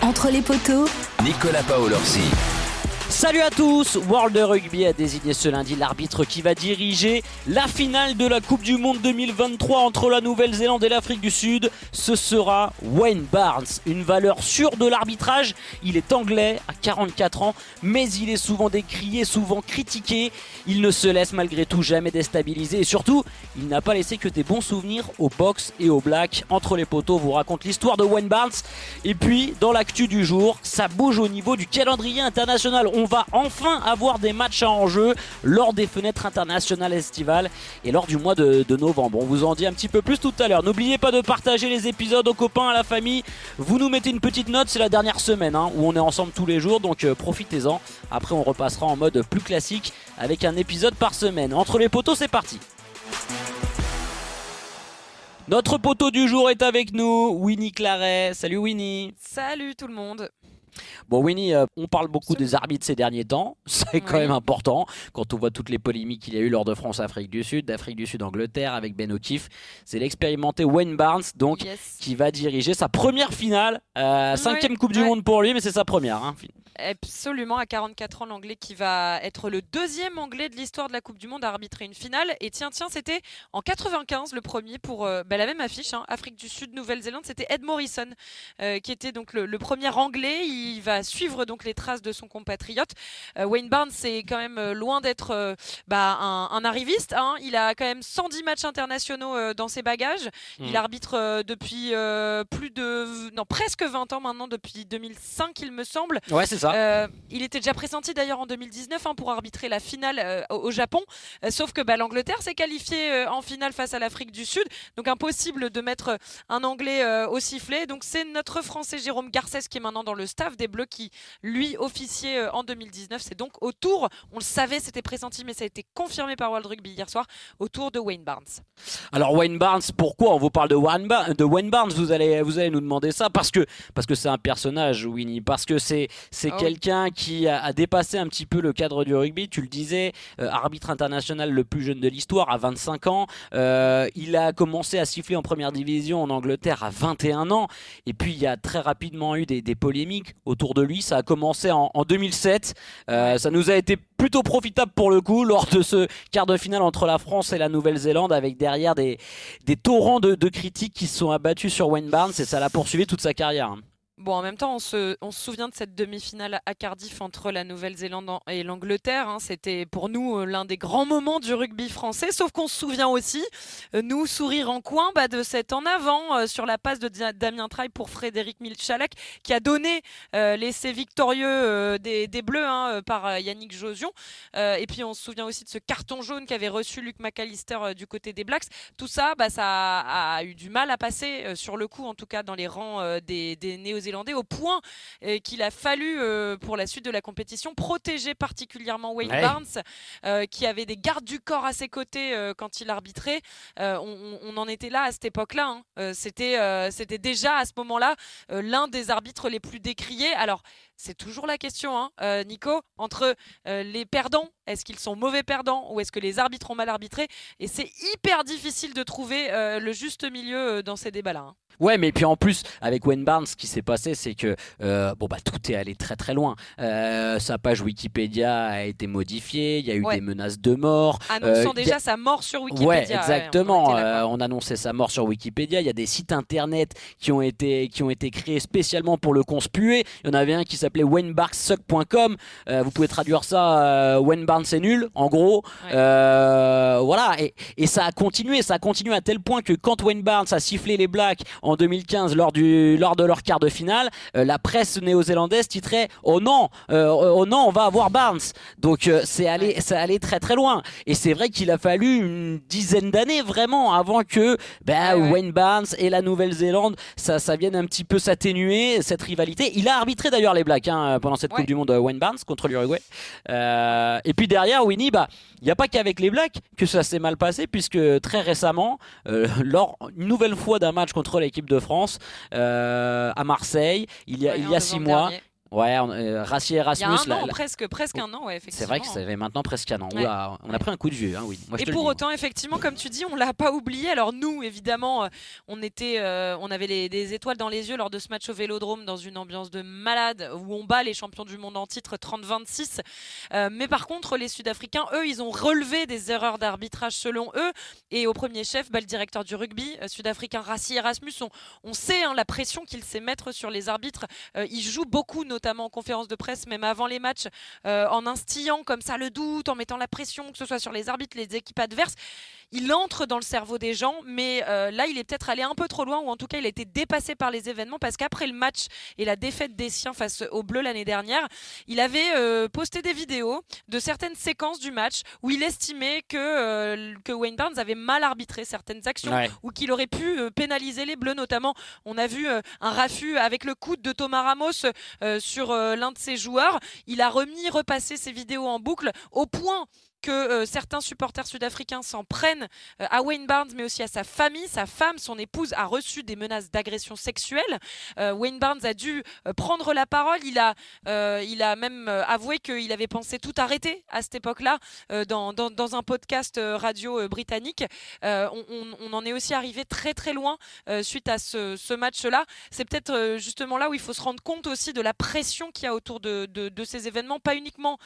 Entre les poteaux. Nicolas Paolorsi. Salut à tous World Rugby a désigné ce lundi l'arbitre qui va diriger la finale de la Coupe du Monde 2023 entre la Nouvelle-Zélande et l'Afrique du Sud. Ce sera Wayne Barnes, une valeur sûre de l'arbitrage. Il est anglais à 44 ans, mais il est souvent décrié, souvent critiqué. Il ne se laisse malgré tout jamais déstabiliser et surtout, il n'a pas laissé que des bons souvenirs au box et au black. Entre les poteaux, vous raconte l'histoire de Wayne Barnes. Et puis, dans l'actu du jour, ça bouge au niveau du calendrier international on va enfin avoir des matchs en jeu lors des fenêtres internationales estivales et lors du mois de, novembre. On vous en dit un petit peu plus tout à l'heure. N'oubliez pas de partager les épisodes aux copains, à la famille. Vous nous mettez une petite note, c'est la dernière semaine hein, où on est ensemble tous les jours, donc euh, profitez-en. Après, on repassera en mode plus classique avec un épisode par semaine. Entre les poteaux, c'est parti. Notre poteau du jour est avec nous, Winnie Claret. Salut Winnie. Salut tout le monde. Bon, Winnie, euh, on parle beaucoup des arbitres ces derniers temps. C'est quand même important quand on voit toutes les polémiques qu'il y a eu lors de France-Afrique du Sud, d'Afrique du Sud-Angleterre avec Ben O'Keefe. C'est l'expérimenté Wayne Barnes, donc, qui va diriger sa première finale. Euh, cinquième Coupe du Monde pour lui, mais c'est sa première. Hein. Absolument, à 44 ans, l'anglais qui va être le deuxième anglais de l'histoire de la Coupe du Monde à arbitrer une finale. Et tiens, tiens, c'était en 95 le premier pour euh, bah, la même affiche, hein, Afrique du Sud, Nouvelle-Zélande. C'était Ed Morrison qui était donc le, le premier anglais. Il va suivre donc les traces de son compatriote. Euh, Wayne Barnes, c'est quand même euh, loin d'être euh, bah, un, arriviste. Hein. Il a quand même 110 matchs internationaux dans ses bagages. Il mm. arbitre depuis plus de. Non, presque 20 ans maintenant, depuis 2005, il me semble. Ouais, c'est ça. Il était déjà pressenti d'ailleurs en 2019 hein, pour arbitrer la finale au, Japon. sauf que bah, l'Angleterre s'est qualifiée en finale face à l'Afrique du Sud. Donc impossible de mettre un Anglais au sifflet. Donc c'est notre Français Jérôme Garcès qui est maintenant dans le staff des Bleus qui, lui, officiait euh, en 2019. C'est donc au tour, on le savait, c'était pressenti, mais ça a été confirmé par World Rugby hier soir, au tour de Wayne Barnes. Alors Wayne Barnes, pourquoi on vous parle de Wayne, de Wayne Barnes? Vous allez, vous allez nous demander ça parce que parce que c'est un personnage, Winnie, parce que c'est c'est ah quelqu'un qui a, dépassé un petit peu le cadre du rugby. Tu le disais, euh, arbitre international le plus jeune de l'histoire à 25 ans. Euh, il a commencé à siffler en première division en Angleterre à 21 ans. Et puis il y a très rapidement eu des, des polémiques autour de lui. Ça a commencé en, 2007. Euh, ça nous a été plutôt profitable pour le coup lors de ce quart de finale entre la France et la Nouvelle-Zélande avec derrière des, des torrents de, de critiques qui se sont abattus sur Wayne Barnes et ça l'a poursuivi toute sa carrière. Bon, en même temps, on se, souvient de cette demi-finale à Cardiff entre la Nouvelle-Zélande et l'Angleterre. Hein. C'était pour nous euh, l'un des grands moments du rugby français. Sauf qu'on se souvient aussi, euh, nous, sourire en coin, bah, de cet en avant euh, sur la passe de Damien Traille pour Frédéric Milchalak, qui a donné l'essai victorieux des, Bleus hein, par Yannick Josion. et puis, on se souvient aussi de ce carton jaune qu'avait reçu Luc McAllister du côté des Blacks. Tout ça, bah, ça a, eu du mal à passer, sur le coup, en tout cas, dans les rangs des, des néo zélandais au point euh, qu'il a fallu, euh, pour la suite de la compétition, protéger particulièrement Wayne Barnes, euh, qui avait des gardes du corps à ses côtés quand il arbitrait. On, en était là à cette époque-là. Hein. C'était c'était déjà à ce moment-là l'un des arbitres les plus décriés. Alors, c'est toujours la question, hein, Nico, entre les perdants, est-ce qu'ils sont mauvais perdants ou est-ce que les arbitres ont mal arbitré? Et c'est hyper difficile de trouver le juste milieu dans ces débats-là. Hein. Ouais, mais puis en plus, avec Wayne Barnes, qui s'est c'est que euh, bon bah tout est allé très très loin. Euh, sa page Wikipédia a été modifiée, il y a eu des menaces de mort. Annonçant euh, déjà sa mort sur Wikipédia. Ouais, exactement. on, annonçait sa mort sur Wikipédia. Il y a des sites internet qui ont été qui ont été créés spécialement pour le conspuer. Il y en avait un qui s'appelait waynebarnesuck.com. vous pouvez traduire ça Wayne Barnes c'est nul, en gros. voilà, et, et ça a continué, ça a continué à tel point que quand Wayne Barnes a sifflé les Blacks en 2015 lors, du, lors de leur quart de finale, euh, la presse néo-zélandaise titrait Oh non, euh, oh non, on va avoir Barnes. Donc euh, c'est allé, ça allait très très loin. Et c'est vrai qu'il a fallu une dizaine d'années vraiment avant que ben, Wayne Barnes et la Nouvelle-Zélande, ça, ça vienne un petit peu s'atténuer, cette rivalité. Il a arbitré d'ailleurs les Blacks hein, pendant cette Coupe du Monde, Wayne Barnes contre l'Uruguay. et puis derrière, Winnie, bah, il n'y a pas qu'avec les Blacks que ça s'est mal passé, puisque très récemment, lors une nouvelle fois d'un match contre l'équipe de France euh, à Marseille il y a, il y a six mois. Ouais, euh, Rassi Erasmus. Il y a un an, presque, presque un an, ouais, effectivement. C'est vrai que ça fait maintenant presque un an. on a pris un coup de vieux, hein, oui. et pour autant, effectivement, comme tu dis, on l'a pas oublié. Alors nous, évidemment, euh, on était, euh, on avait les, des étoiles dans les yeux lors de ce match au Vélodrome, dans une ambiance de malade, où on bat les champions du monde en titre 30-26. mais par contre, les Sud-Africains, eux, ils ont relevé des erreurs d'arbitrage selon eux. Et au premier chef, bah, le directeur du rugby sud-africain, Rassi Erasmus, on, sait hein, la pression qu'il sait mettre sur les arbitres. il joue beaucoup, notamment notamment en conférence de presse, même avant les matchs, euh, en instillant comme ça le doute, en mettant la pression, que ce soit sur les arbitres, les équipes adverses il entre dans le cerveau des gens, mais euh, là, il est peut-être allé un peu trop loin, ou en tout cas, il a été dépassé par les événements, parce qu'après le match et la défaite des siens face aux Bleus l'année dernière, il avait euh, posté des vidéos de certaines séquences du match où il estimait que, que Wayne Barnes avait mal arbitré certaines actions, ou qu'il aurait pu pénaliser les Bleus, notamment. On a vu un raffut avec le coude de Thomas Ramos sur l'un de ses joueurs. Il a remis, repassé ses vidéos en boucle au point que euh, certains supporters sud-africains s'en prennent euh, à Wayne Barnes, mais aussi à sa famille. Sa femme, son épouse, a reçu des menaces d'agression sexuelle. Euh, Wayne Barnes a dû prendre la parole. Il a, il a même avoué qu'il avait pensé tout arrêter à cette époque-là dans, dans, un podcast radio britannique. On, en est aussi arrivé très très loin suite à ce, match-là. C'est peut-être justement là où il faut se rendre compte aussi de la pression qu'il y a autour de ces événements, pas uniquement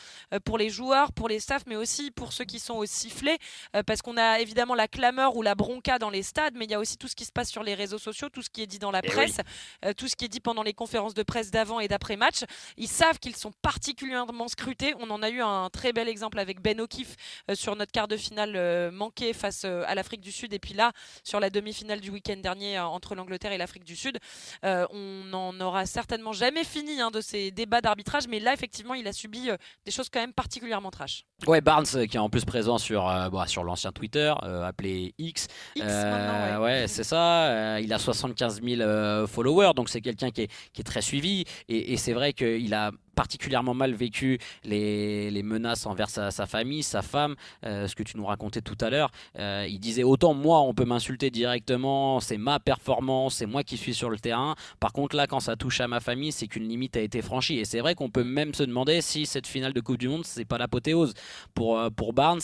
pour les joueurs, pour les staffs, mais aussi pour ceux qui sont au sifflet, euh, parce qu'on a évidemment la clameur ou la bronca dans les stades, mais il y a aussi tout ce qui se passe sur les réseaux sociaux, tout ce qui est dit dans la eh presse, euh, tout ce qui est dit pendant les conférences de presse d'avant et d'après match. Ils savent qu'ils sont particulièrement scrutés. On en a eu un très bel exemple avec Ben O'Keefe euh, sur notre quart de finale manqué face à l'Afrique du Sud, et puis là, sur la demi-finale du week-end dernier entre l'Angleterre et l'Afrique du Sud. on n'en aura certainement jamais fini hein, de ces débats d'arbitrage, mais là, effectivement, il a subi des choses quand même particulièrement trash. Ouais, Barnes qui est en plus présent sur, euh, bah, sur l'ancien Twitter euh, appelé X. X euh, ouais, c'est ça. il a 75 000 followers, donc c'est quelqu'un qui est, qui est, très suivi. Et, et c'est vrai qu'il a particulièrement mal vécu les, les menaces envers sa, sa, famille, sa femme, euh, ce que tu nous racontais tout à l'heure. Euh, il disait autant moi on peut m'insulter directement, c'est ma performance, c'est moi qui suis sur le terrain. Par contre là quand ça touche à ma famille, c'est qu'une limite a été franchie. Et c'est vrai qu'on peut même se demander si cette finale de Coupe du Monde c'est pas l'apothéose pour euh, pour Barnes.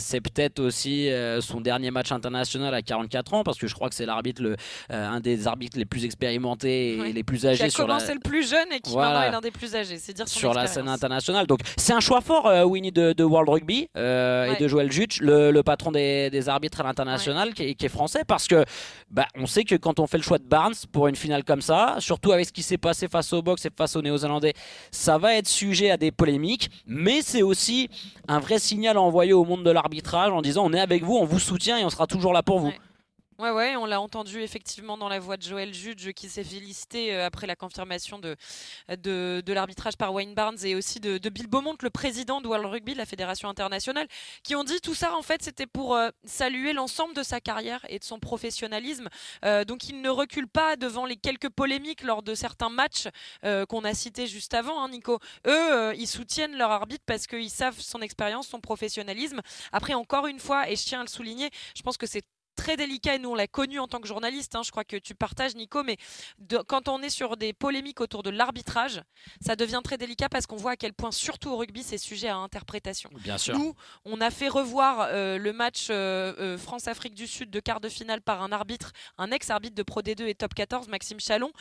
c'est peut-être aussi son dernier match international à 44 ans parce que je crois que c'est l'arbitre le un des arbitres les plus expérimentés et les plus âgés. Qui a sur commencé le plus jeune et qui maintenant est l'un des plus âgés sur la scène internationale. Donc c'est un choix fort, euh, Winnie, de, World Rugby euh, et de Joël Jutch, le, patron des, arbitres à l'international, qui, est français, parce que bah, on sait que quand on fait le choix de Barnes pour une finale comme ça, surtout avec ce qui s'est passé face au box et face aux Néo-Zélandais, ça va être sujet à des polémiques, mais c'est aussi un vrai signal envoyé au monde de l'arbitrage en disant on est avec vous, on vous soutient et on sera toujours là pour vous. Ouais, ouais, on l'a entendu effectivement dans la voix de Joël Judge qui s'est félicité euh, après la confirmation de, de, l'arbitrage par Wayne Barnes et aussi de, Bill Beaumont, le président de World Rugby, la fédération internationale, qui ont dit tout ça en fait c'était pour euh, saluer l'ensemble de sa carrière et de son professionnalisme. Euh, donc il ne recule pas devant les quelques polémiques lors de certains matchs qu'on a cités juste avant, hein, Nico. Eux, ils soutiennent leur arbitre parce qu'ils savent son expérience, son professionnalisme. Après, encore une fois, et je tiens à le souligner, je pense que c'est très délicat et nous on l'a connu en tant que journaliste. Hein, je crois que tu partages, Nico, mais quand on est sur des polémiques autour de l'arbitrage, ça devient très délicat parce qu'on voit à quel point, surtout au rugby, c'est sujet à interprétation. Bien sûr. Nous, on a fait revoir euh, le match euh, euh, France-Afrique du Sud de quart de finale par un arbitre, un ex-arbitre de Pro D2 et Top 14, Maxime Chalon,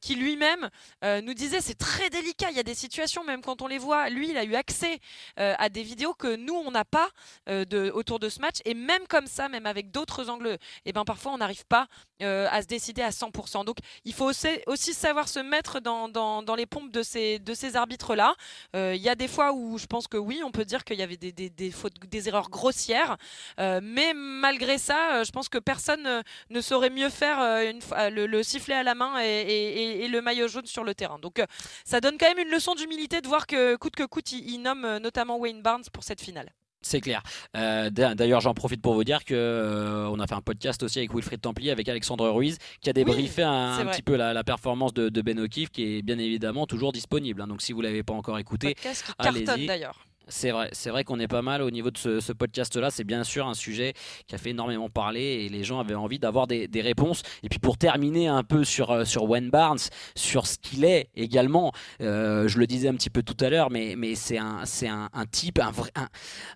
qui lui-même nous disait c'est très délicat. Il y a des situations, même quand on les voit, lui, il a eu accès à des vidéos que nous, on n'a pas de, autour de ce match. Et même comme ça, même avec d'autres angles et eh ben parfois on n'arrive pas euh, à se décider à 100%. Donc il faut aussi, savoir se mettre dans, les pompes de ces, arbitres-là. Euh, il y a des fois où je pense que oui, on peut dire qu'il y avait des, fautes, des erreurs grossières, euh, mais malgré ça, je pense que personne ne saurait mieux faire le, le, sifflet à la main et, et, le maillot jaune sur le terrain. Donc ça donne quand même une leçon d'humilité de voir que coûte que coûte, il, il nomme notamment Wayne Barnes pour cette finale. C'est clair. Euh, d'ailleurs, j'en profite pour vous dire que euh, on a fait un podcast aussi avec Wilfried Templier, avec Alexandre Ruiz, qui a débriefé un, petit peu la, performance de, Ben O'Keefe, qui est bien évidemment toujours disponible. Hein. donc, si vous l'avez pas encore écouté, allez-y. d'ailleurs. C'est vrai, c'est vrai qu'on est pas mal au niveau de ce, podcast-là. C'est bien sûr un sujet qui a fait énormément parler et les gens avaient envie d'avoir des, réponses. Et puis pour terminer un peu sur, euh, sur Wayne Barnes, sur ce qu'il est également, euh, je le disais un petit peu tout à l'heure, mais, mais c'est un, c'est un, type, un vrai,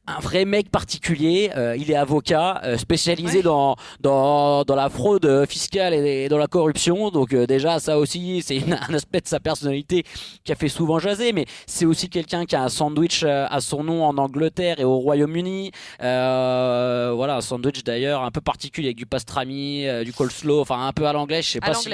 un, vrai mec particulier. Euh, il est avocat, spécialisé dans, dans, dans, la fraude fiscale et, dans la corruption. Donc déjà, ça aussi, c'est un aspect de sa personnalité qui a fait souvent jaser, mais c'est aussi quelqu'un qui a un sandwich à son nom en Angleterre et au Royaume-Uni. Euh, voilà, un sandwich d'ailleurs un peu particulier avec du pastrami, euh, du coleslaw, enfin un peu à l'anglais. Je sais pas si,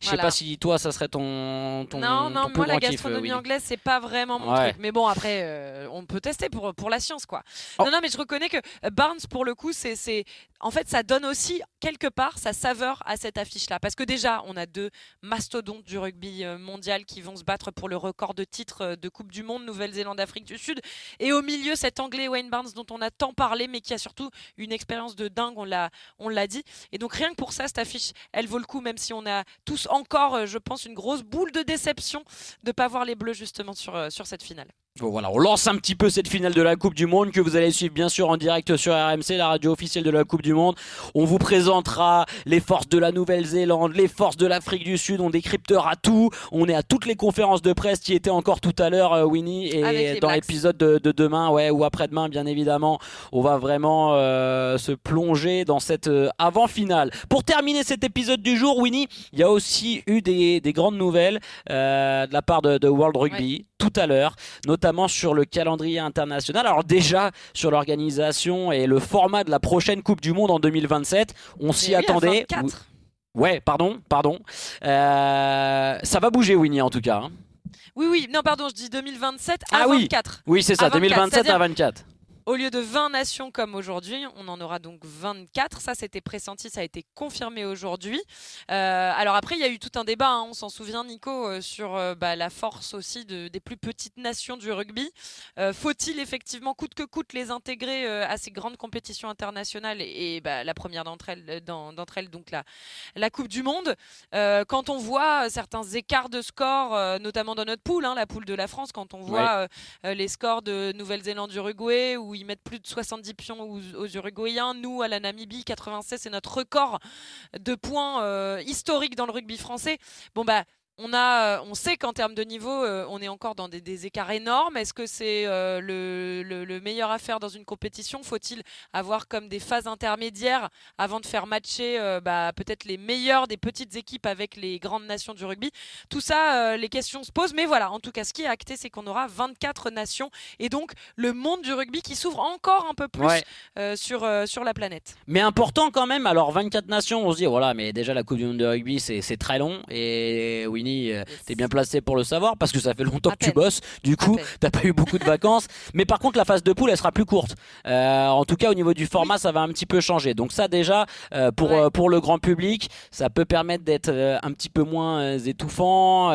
je sais pas si toi ça serait ton, ton non non moi la gastronomie euh, anglaise c'est pas vraiment mon truc. Mais bon après on peut tester pour pour la science quoi. Oh. Non non mais je reconnais que Barnes pour le coup c'est c'est en fait ça donne aussi quelque part sa saveur à cette affiche là parce que déjà on a deux mastodontes du rugby mondial qui vont se battre pour le record de titres de Coupe du Monde Nouvelle-Zélande Afrique du Sud. Et au milieu, cet anglais Wayne Barnes dont on a tant parlé, mais qui a surtout une expérience de dingue, on l'a, dit. Et donc rien que pour ça, cette affiche, elle vaut le coup, même si on a tous encore, euh, je pense, une grosse boule de déception de ne pas voir les Bleus justement sur, euh, sur cette finale voilà, on lance un petit peu cette finale de la Coupe du Monde que vous allez suivre bien sûr en direct sur RMC, la radio officielle de la Coupe du Monde. On vous présentera les forces de la Nouvelle-Zélande, les forces de l'Afrique du Sud, on décryptera tout. On est à toutes les conférences de presse qui étaient encore tout à l'heure, euh, Winnie, et dans l'épisode de, demain, ouais, ou après-demain, bien évidemment, on va vraiment euh, se plonger dans cette euh, avant-finale. Pour terminer cet épisode du jour, Winnie, il y a aussi eu des, grandes nouvelles de la part de, World Rugby tout à l'heure, notamment sur le calendrier international. Alors déjà sur l'organisation et le format de la prochaine Coupe du Monde en 2027, on s'y attendait. Ouais, pardon, pardon. Euh, ça va bouger, Winnie, en tout cas. Hein. Oui, oui, non, pardon, je dis 2027 à ah, 24. Oui, oui c'est ça, 2027 à 24. Au lieu de 20 nations comme aujourd'hui, on en aura donc 24. Ça, c'était pressenti, ça a été confirmé aujourd'hui. Euh, alors après, il y a eu tout un débat, hein. on s'en souvient, Nico, euh, sur euh, bah, la force aussi de, des plus petites nations du rugby. Faut-il effectivement, coûte que coûte, les intégrer à ces grandes compétitions internationales? Et, bah, la première d'entre elles, d'entre elles, donc la, la Coupe du Monde Quand on voit certains écarts de score, notamment dans notre poule, hein, la poule de la France, quand on voit les scores de Nouvelle-Zélande, Uruguay, ou ils mettent plus de 70 pions aux, Uruguayens. Nous, à la Namibie, 96, c'est notre record de points euh, historique dans le rugby français. Bon, bah, on, a, euh, on sait qu'en termes de niveau, euh, on est encore dans des, écarts énormes. Est-ce que c'est euh, le, meilleur à faire dans une compétition? Faut-il avoir comme des phases intermédiaires avant de faire matcher bah, peut-être les meilleurs des petites équipes avec les grandes nations du rugby? Tout ça, les questions se posent. Mais voilà, en tout cas, ce qui est acté, c'est qu'on aura 24 nations et donc le monde du rugby qui s'ouvre encore un peu plus sur, sur la planète. Mais important quand même. Alors, 24 nations, on se dit, voilà, mais déjà la Coupe du Monde de rugby, c'est très long. Et oui, euh, t'es bien placé pour le savoir parce que ça fait longtemps que tu bosses. Du coup, t'as pas eu beaucoup de vacances. Mais par contre, la phase de poule, elle sera plus courte. Euh, en tout cas, au niveau du format, ça va un petit peu changer. Donc ça, déjà, euh, pour pour le grand public, ça peut permettre d'être un petit peu moins étouffant.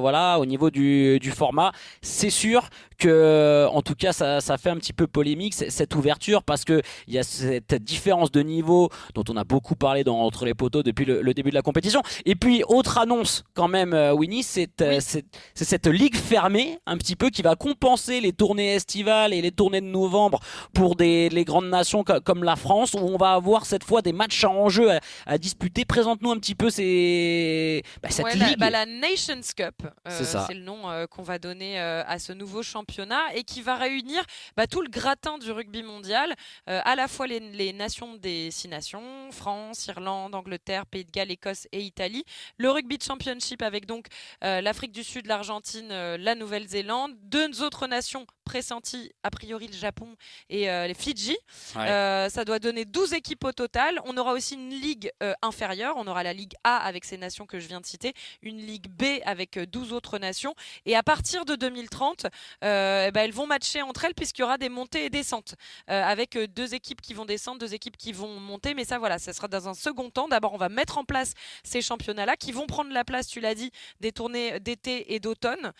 voilà, au niveau du, du format, c'est sûr que, en tout cas, ça, ça fait un petit peu polémique cette ouverture parce que il y a cette différence de niveau dont on a beaucoup parlé dans entre les poteaux depuis le, le début de la compétition. Et puis autre annonce quand même euh, Winnie, euh, c'est cette ligue fermée un petit peu qui va compenser les tournées estivales et les tournées de novembre pour des, les grandes nations comme la France où on va avoir cette fois des matchs en jeu à, disputer. Présente-nous un petit peu ces, bah, cette ligue. Bah, la, Nations Cup, euh, c'est le nom qu'on va donner à ce nouveau championnat et qui va réunir bah, tout le gratin du rugby mondial, à la fois les, les nations des six nations, France, Irlande, Angleterre, Pays de Galles, Écosse et Italie, le rugby championship avec donc euh, l'Afrique du Sud, l'Argentine, euh, la Nouvelle-Zélande, deux autres nations pressenties, a priori le Japon et euh, les Fidji. ça doit donner 12 équipes au total. On aura aussi une ligue inférieure. On aura la Ligue A avec ces nations que je viens de citer, une Ligue B avec 12 autres nations. Et à partir de 2030, eh ben, elles vont matcher entre elles puisqu'il y aura des montées et descentes avec deux équipes qui vont descendre, deux équipes qui vont monter. Mais ça, voilà, ça sera dans un second temps. D'abord, on va mettre en place ces championnats-là qui vont prendre la place, tu l'as dit, des tournées d'été et d'automne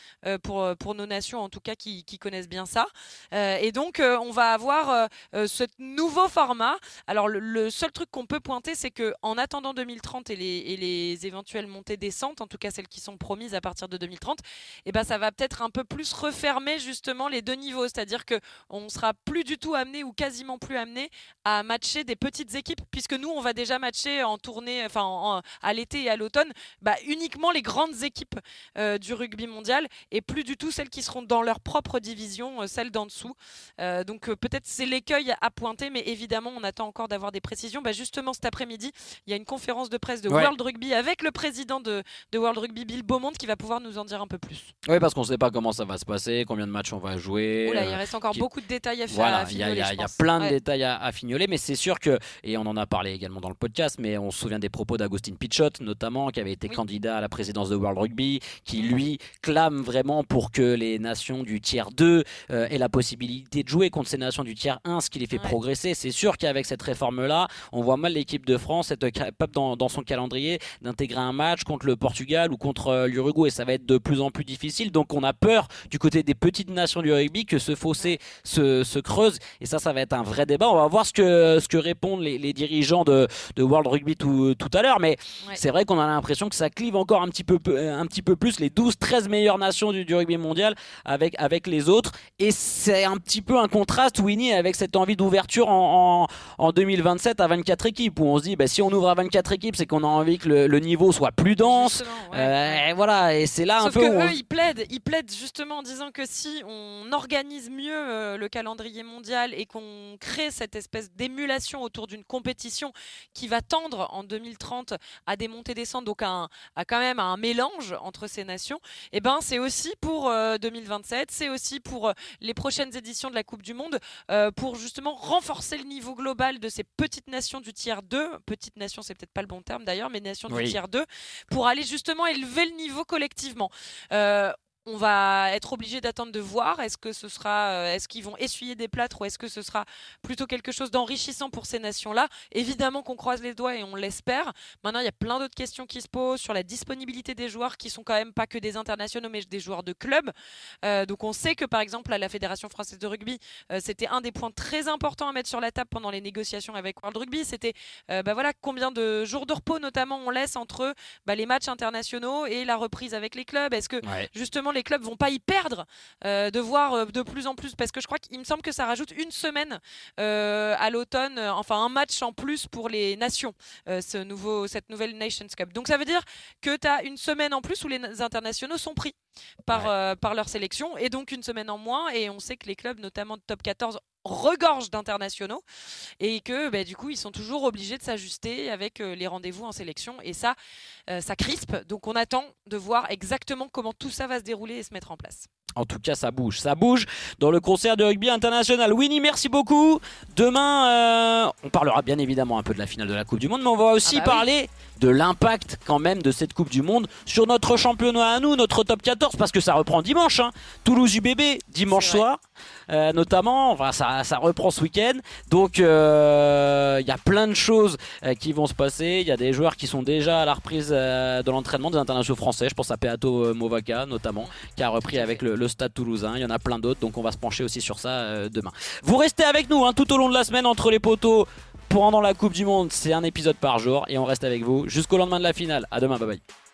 pour, pour nos nations, en tout cas, qui, connaissent bien ça. et donc, on va avoir ce nouveau format. Alors, le, seul truc qu'on peut pointer, c'est que en attendant 2030 et les, éventuelles montées-descentes, en tout cas celles qui sont promises à partir de 2030, eh ben, ça va peut-être un peu plus refermer justement les deux niveaux. C'est-à-dire qu'on sera plus du tout amené ou quasiment plus amené à matcher des petites équipes, puisque nous, on va déjà matcher en tournée, enfin à l'été et à l'automne, bah, uniquement les grandes équipes euh, du rugby mondial et plus du tout celles qui seront dans leur propre division, euh, celles d'en dessous. Euh, donc peut-être c'est l'écueil à pointer, mais évidemment, on attend encore d'avoir des précisions. Bah, justement, cet après-midi, il y a une conférence de presse de World Rugby avec le président de, de, World Rugby, Bill Beaumont, qui va pouvoir nous en dire un peu plus. Oui, parce qu'on ne sait pas comment ça va se passer, combien de matchs on va jouer. il reste encore beaucoup de détails à faire. il y, a plein de détails à, fignoler, mais c'est sûr que, et on en a parlé également dans le podcast, mais on se souvient des propos d'Agustin Pichot, notamment, qui avait été candidat à la présidence de World Rugby, qui lui clame vraiment pour que les nations du tiers 2 euh, aient la possibilité de jouer contre ces nations du tiers 1, ce qui les fait progresser. C'est sûr qu'avec cette réforme-là, on voit mal l'équipe de France être capable dans, dans son calendrier d'intégrer un match contre le Portugal ou contre euh, l'Uruguay. Ça va être de plus en plus difficile. Donc on a peur du côté des petites nations du rugby que ce fossé se, se creuse. Et ça, ça va être un vrai débat. On va voir ce que, ce que répondent les, les dirigeants de, de, World Rugby tout, tout à l'heure. Mais c'est vrai qu'on a l'impression que ça clive encore un petit peu, un petit peu plus les 12-13 meilleures nations du, du, rugby mondial avec, avec les autres. Et c'est un petit peu un contraste, Winnie, avec cette envie d'ouverture en, en, 2027 à 24 équipes où on se dit bah, si on ouvre à 24 équipes, c'est qu'on a envie que le, niveau soit plus dense. Euh, et voilà, et c'est là un peu. Que eux, ils plaident, ils plaident justement en disant que si on organise mieux euh, le calendrier mondial et qu'on crée cette espèce d'émulation autour d'une compétition qui va tendre en 2030 à des montées-descentes, donc à, à, quand même un mélange entre ces nations, et eh ben c'est aussi pour 2027, euh, c'est aussi pour les prochaines éditions de la Coupe du Monde, pour justement renforcer le niveau global de ces petites nations du tiers 2. Petites nations, c'est peut-être pas le bon terme d'ailleurs, mais nations du tiers 2, pour aller justement élever le niveau collectivement. Euh, on va être obligé d'attendre de voir. Est-ce que ce sera, euh, est-ce qu'ils vont essuyer des plâtres ou est-ce que ce sera plutôt quelque chose d'enrichissant pour ces nations-là? Évidemment qu'on croise les doigts et on l'espère. Maintenant, il y a plein d'autres questions qui se posent sur la disponibilité des joueurs qui sont quand même pas que des internationaux, mais des joueurs de club. Euh, donc, on sait que par exemple à la Fédération française de rugby, euh, c'était un des points très importants à mettre sur la table pendant les négociations avec World Rugby. C'était, bah voilà, combien de jours de repos notamment on laisse entre bah, les matchs internationaux et la reprise avec les clubs. Est-ce que justement les clubs vont pas y perdre euh, de voir euh, de plus en plus parce que je crois qu'il me semble que ça rajoute une semaine euh, à l'automne, enfin un match en plus pour les nations, ce nouveau, cette nouvelle Nations Cup. Donc ça veut dire que tu as une semaine en plus où les internationaux sont pris par, par leur sélection et donc une semaine en moins et on sait que les clubs notamment de top 14 regorge d'internationaux et que bah, du coup ils sont toujours obligés de s'ajuster avec euh, les rendez-vous en sélection et ça euh, ça crispe donc on attend de voir exactement comment tout ça va se dérouler et se mettre en place. En tout cas, ça bouge, ça bouge dans le concert de rugby international. Winnie, merci beaucoup. Demain, euh, on parlera bien évidemment un peu de la finale de la Coupe du Monde, mais on va aussi ah bah parler de l'impact quand même de cette Coupe du Monde sur notre championnat à nous, notre top 14, parce que ça reprend dimanche. Hein. Toulouse UBB, dimanche soir, euh, notamment. Enfin, ça, ça, reprend ce week-end. Donc, euh, il y a plein de choses qui vont se passer. Il y a des joueurs qui sont déjà à la reprise de l'entraînement des internationaux français. Je pense à Peato Movaca, notamment, qui a repris avec le Stade Toulousain. Il y en a plein d'autres, donc on va se pencher aussi sur ça euh, demain. Vous restez avec nous hein, tout au long de la semaine entre les poteaux pendant la Coupe du Monde. C'est un épisode par jour et on reste avec vous jusqu'au lendemain de la finale. À demain, bye bye.